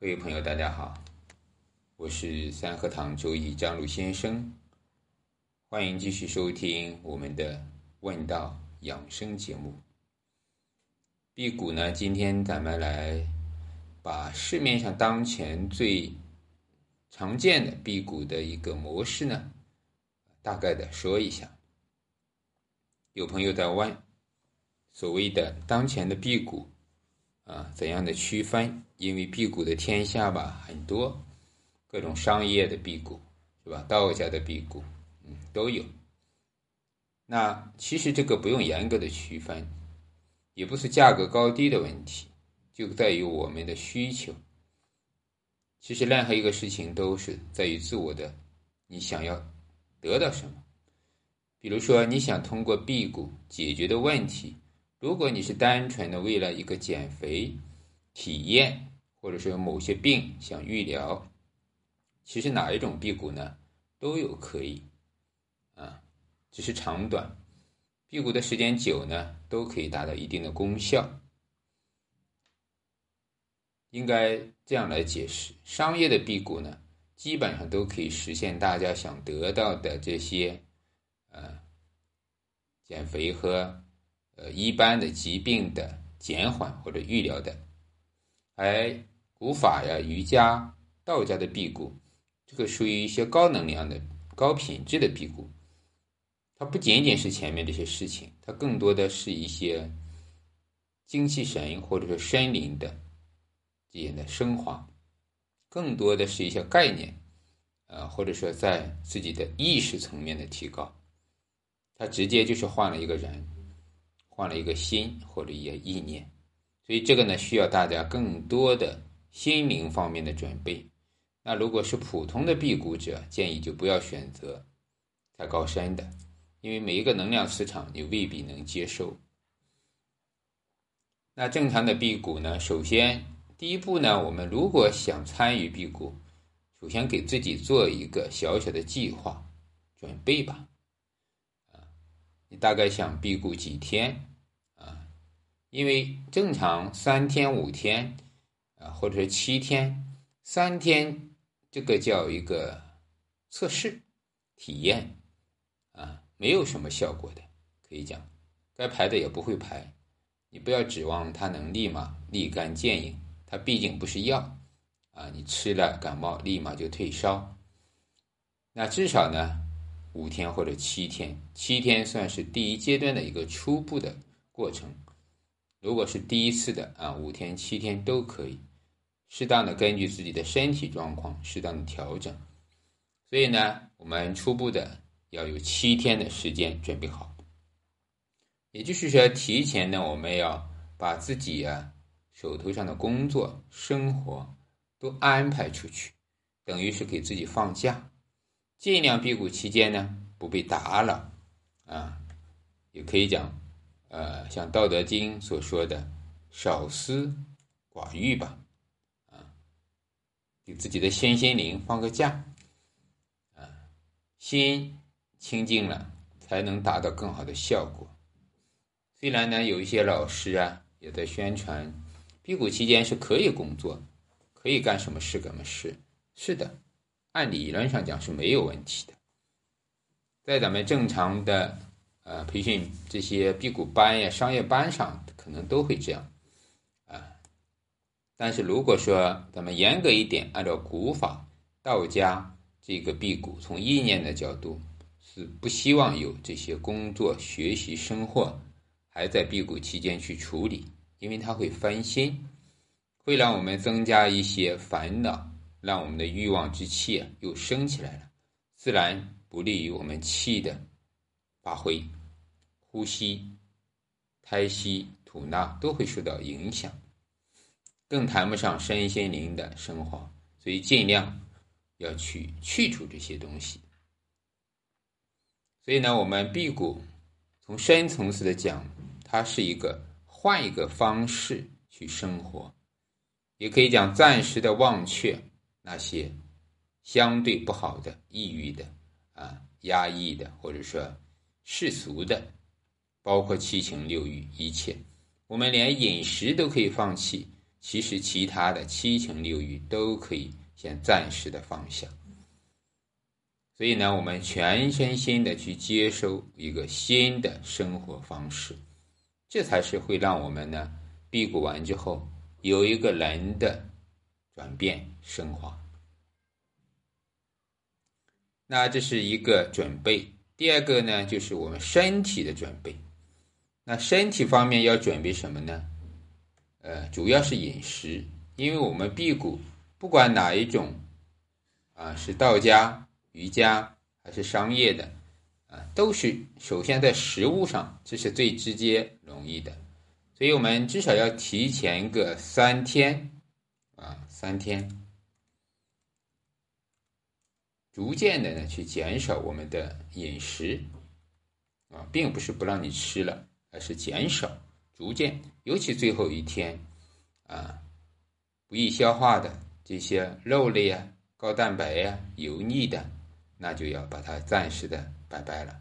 各位朋友，大家好，我是三合堂周易张璐先生，欢迎继续收听我们的问道养生节目。辟谷呢，今天咱们来把市面上当前最常见的辟谷的一个模式呢，大概的说一下。有朋友在问，所谓的当前的辟谷。啊，怎样的区分？因为辟谷的天下吧很多，各种商业的辟谷是吧？道家的辟谷，嗯，都有。那其实这个不用严格的区分，也不是价格高低的问题，就在于我们的需求。其实任何一个事情都是在于自我的，你想要得到什么？比如说，你想通过辟谷解决的问题。如果你是单纯的为了一个减肥体验，或者说某些病想预疗，其实哪一种辟谷呢都有可以，啊，只是长短，辟谷的时间久呢都可以达到一定的功效。应该这样来解释：商业的辟谷呢，基本上都可以实现大家想得到的这些，呃，减肥和。呃，一般的疾病的减缓或者预疗的，而古法呀、瑜伽、道家的辟谷，这个属于一些高能量的、高品质的辟谷。它不仅仅是前面这些事情，它更多的是一些精气神或者说身灵的这些的升华，更多的是一些概念，呃，或者说在自己的意识层面的提高。它直接就是换了一个人。换了一个心或者一个意念，所以这个呢需要大家更多的心灵方面的准备。那如果是普通的辟谷者，建议就不要选择太高深的，因为每一个能量磁场你未必能接受。那正常的辟谷呢，首先第一步呢，我们如果想参与辟谷，首先给自己做一个小小的计划准备吧。大概想辟谷几天啊？因为正常三天五天啊，或者是七天，三天这个叫一个测试体验啊，没有什么效果的，可以讲，该排的也不会排。你不要指望它能立马立竿见影，它毕竟不是药啊，你吃了感冒立马就退烧。那至少呢？五天或者七天，七天算是第一阶段的一个初步的过程。如果是第一次的啊，五天、七天都可以，适当的根据自己的身体状况适当的调整。所以呢，我们初步的要有七天的时间准备好。也就是说，提前呢，我们要把自己啊手头上的工作、生活都安排出去，等于是给自己放假。尽量辟谷期间呢，不被打扰，啊，也可以讲，呃，像《道德经》所说的“少思寡欲”吧，啊，给自己的身心灵放个假，啊，心清净了，才能达到更好的效果。虽然呢，有一些老师啊也在宣传，辟谷期间是可以工作，可以干什么事干什么事，是的。按理论上讲是没有问题的，在咱们正常的呃培训这些辟谷班呀、商业班上，可能都会这样啊。但是如果说咱们严格一点，按照古法道家这个辟谷，从意念的角度是不希望有这些工作、学习、生活还在辟谷期间去处理，因为它会分心，会让我们增加一些烦恼。让我们的欲望之气啊又升起来了，自然不利于我们气的发挥，呼吸、胎息、吐纳都会受到影响，更谈不上身心灵的升华。所以尽量要去去除这些东西。所以呢，我们辟谷从深层次的讲，它是一个换一个方式去生活，也可以讲暂时的忘却。那些相对不好的、抑郁的、啊压抑的，或者说世俗的，包括七情六欲一切，我们连饮食都可以放弃，其实其他的七情六欲都可以先暂时的放下。所以呢，我们全身心的去接收一个新的生活方式，这才是会让我们呢辟谷完之后有一个人的转变升华。那这是一个准备，第二个呢就是我们身体的准备。那身体方面要准备什么呢？呃，主要是饮食，因为我们辟谷不管哪一种啊，是道家。瑜伽还是商业的，啊，都是首先在食物上，这是最直接容易的，所以我们至少要提前个三天，三天，逐渐的呢去减少我们的饮食，啊，并不是不让你吃了，而是减少，逐渐，尤其最后一天，啊，不易消化的这些肉类啊、高蛋白呀、油腻的。那就要把它暂时的拜拜了，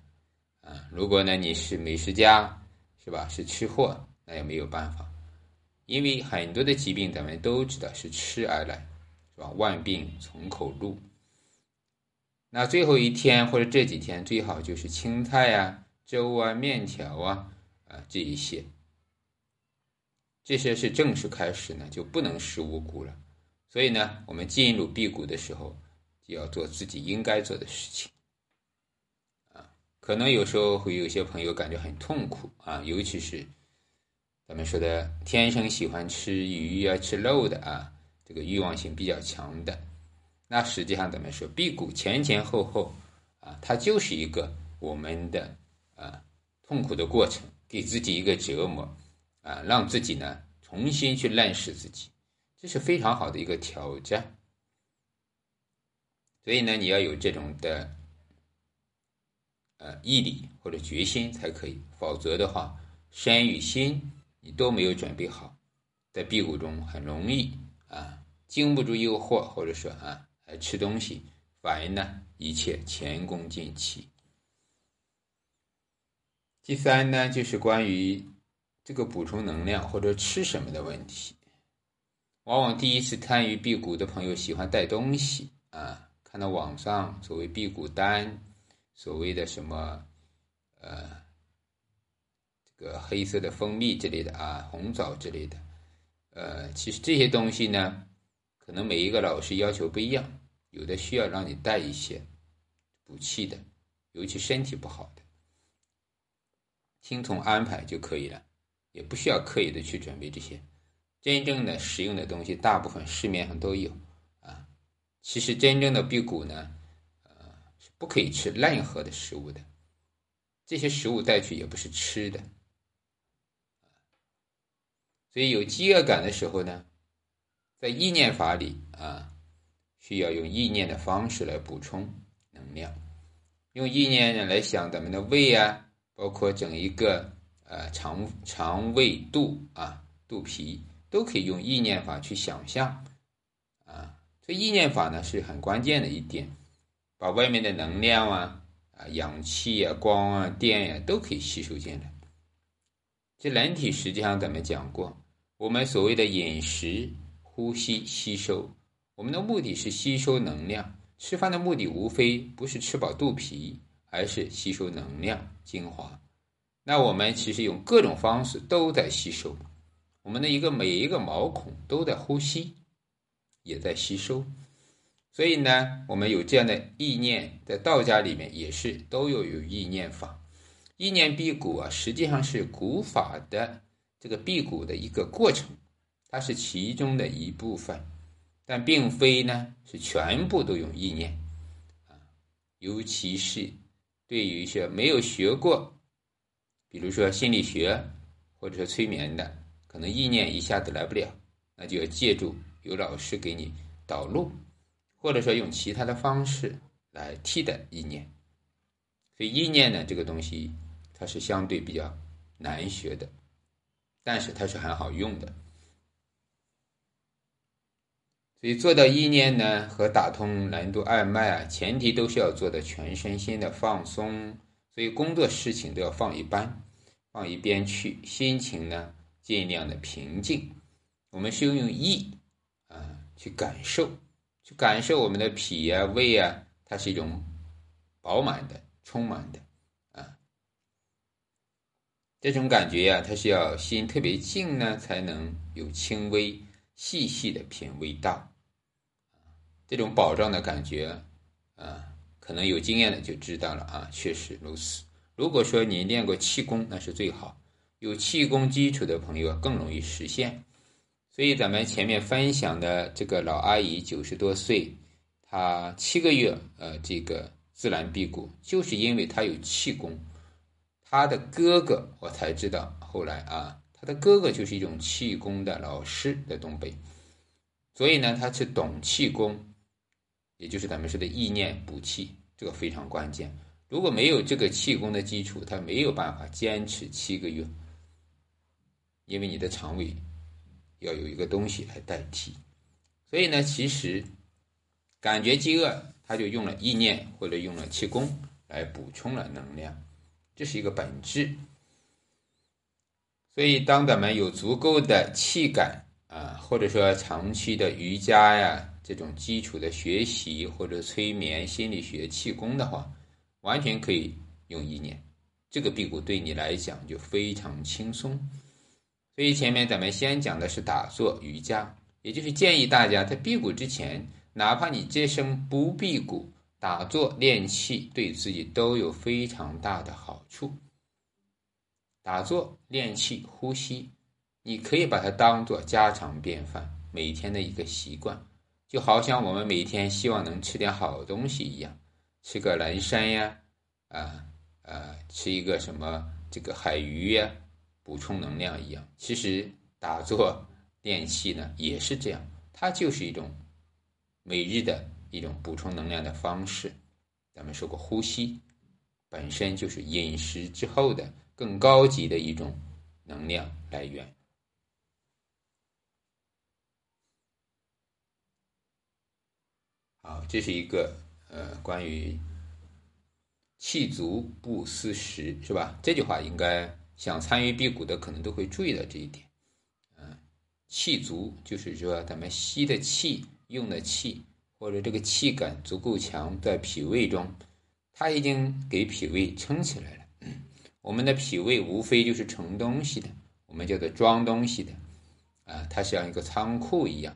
啊，如果呢你是美食家，是吧？是吃货，那也没有办法，因为很多的疾病咱们都知道是吃而来，是吧？万病从口入。那最后一天或者这几天最好就是青菜啊、粥啊、面条啊，啊这一些，这些是正式开始呢就不能食五谷了，所以呢我们进入辟谷的时候。就要做自己应该做的事情，啊，可能有时候会有些朋友感觉很痛苦啊，尤其是咱们说的天生喜欢吃鱼啊、吃肉的啊，这个欲望性比较强的，那实际上咱们说辟谷前前后后啊，它就是一个我们的啊痛苦的过程，给自己一个折磨啊，让自己呢重新去认识自己，这是非常好的一个挑战。所以呢，你要有这种的，呃，毅力或者决心才可以，否则的话，身与心你都没有准备好，在辟谷中很容易啊，经不住诱惑，或者说啊，还吃东西，反而呢，一切前功尽弃。第三呢，就是关于这个补充能量或者吃什么的问题，往往第一次参与辟谷的朋友喜欢带东西啊。看到网上所谓辟谷丹，所谓的什么，呃，个黑色的蜂蜜之类的啊，红枣之类的，呃，其实这些东西呢，可能每一个老师要求不一样，有的需要让你带一些补气的，尤其身体不好的，听从安排就可以了，也不需要刻意的去准备这些，真正的实用的东西，大部分市面上都有啊。其实真正的辟谷呢，呃，是不可以吃任何的食物的，这些食物带去也不是吃的，所以有饥饿感的时候呢，在意念法里啊，需要用意念的方式来补充能量，用意念呢来想咱们的胃啊，包括整一个呃肠肠胃肚啊肚皮，都可以用意念法去想象。啊这意念法呢是很关键的一点，把外面的能量啊、啊氧气啊、光啊、电呀都可以吸收进来。这人体实际上咱们讲过，我们所谓的饮食、呼吸、吸收，我们的目的是吸收能量。吃饭的目的无非不是吃饱肚皮，而是吸收能量、精华。那我们其实用各种方式都在吸收，我们的一个每一个毛孔都在呼吸。也在吸收，所以呢，我们有这样的意念，在道家里面也是都有有意念法。意念辟谷啊，实际上是古法的这个辟谷的一个过程，它是其中的一部分，但并非呢是全部都用意念啊。尤其是对于一些没有学过，比如说心理学或者说催眠的，可能意念一下子来不了，那就要借助。有老师给你导路，或者说用其他的方式来替代意念，所以意念呢这个东西它是相对比较难学的，但是它是很好用的。所以做到意念呢和打通任督二脉啊，前提都是要做的全身心的放松，所以工作事情都要放一般，放一边去，心情呢尽量的平静。我们是用意啊去感受，去感受我们的脾啊、胃啊，它是一种饱满的、充满的。这种感觉呀，它是要心特别静呢，才能有轻微细细的品味到。这种保障的感觉啊，可能有经验的就知道了啊，确实如此。如果说你练过气功，那是最好。有气功基础的朋友更容易实现。所以咱们前面分享的这个老阿姨九十多岁，她七个月呃这个自然辟谷，就是因为她有气功。他的哥哥我才知道，后来啊，他的哥哥就是一种气功的老师，在东北。所以呢，他是懂气功，也就是咱们说的意念补气，这个非常关键。如果没有这个气功的基础，他没有办法坚持七个月，因为你的肠胃要有一个东西来代替。所以呢，其实感觉饥饿，他就用了意念或者用了气功来补充了能量，这是一个本质。所以，当咱们有足够的气感啊，或者说长期的瑜伽呀这种基础的学习，或者催眠、心理学、气功的话。完全可以用意念，这个辟谷对你来讲就非常轻松。所以前面咱们先讲的是打坐瑜伽，也就是建议大家在辟谷之前，哪怕你这生不辟谷，打坐练气对自己都有非常大的好处。打坐练气呼吸，你可以把它当做家常便饭，每天的一个习惯，就好像我们每天希望能吃点好东西一样。吃个蓝山呀，啊啊，吃一个什么这个海鱼呀，补充能量一样。其实打坐练气呢也是这样，它就是一种每日的一种补充能量的方式。咱们说过，呼吸本身就是饮食之后的更高级的一种能量来源。好，这是一个。呃，关于气足不思食，是吧？这句话应该想参与辟谷的可能都会注意到这一点。嗯，气足就是说咱们吸的气、用的气，或者这个气感足够强，在脾胃中，它已经给脾胃撑起来了。我们的脾胃无非就是盛东西的，我们叫做装东西的，啊，它像一个仓库一样。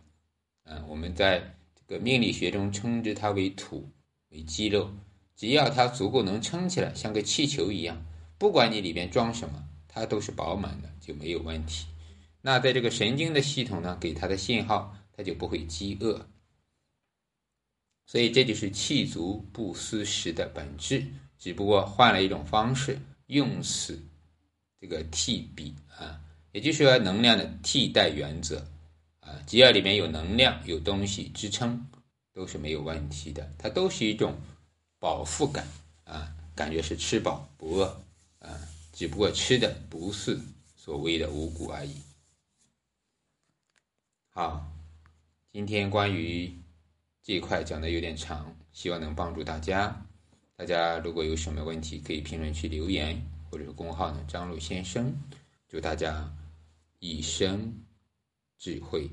嗯，我们在这个命理学中称之它为土。为肌肉，只要它足够能撑起来，像个气球一样，不管你里面装什么，它都是饱满的，就没有问题。那在这个神经的系统呢，给它的信号，它就不会饥饿。所以这就是气足不思食的本质，只不过换了一种方式，用此这个替比啊，也就是说能量的替代原则啊，只要里面有能量，有东西支撑。都是没有问题的，它都是一种饱腹感啊，感觉是吃饱不饿啊，只不过吃的不是所谓的五谷而已。好，今天关于这一块讲的有点长，希望能帮助大家。大家如果有什么问题，可以评论区留言，或者是公号呢张璐先生。祝大家一生智慧。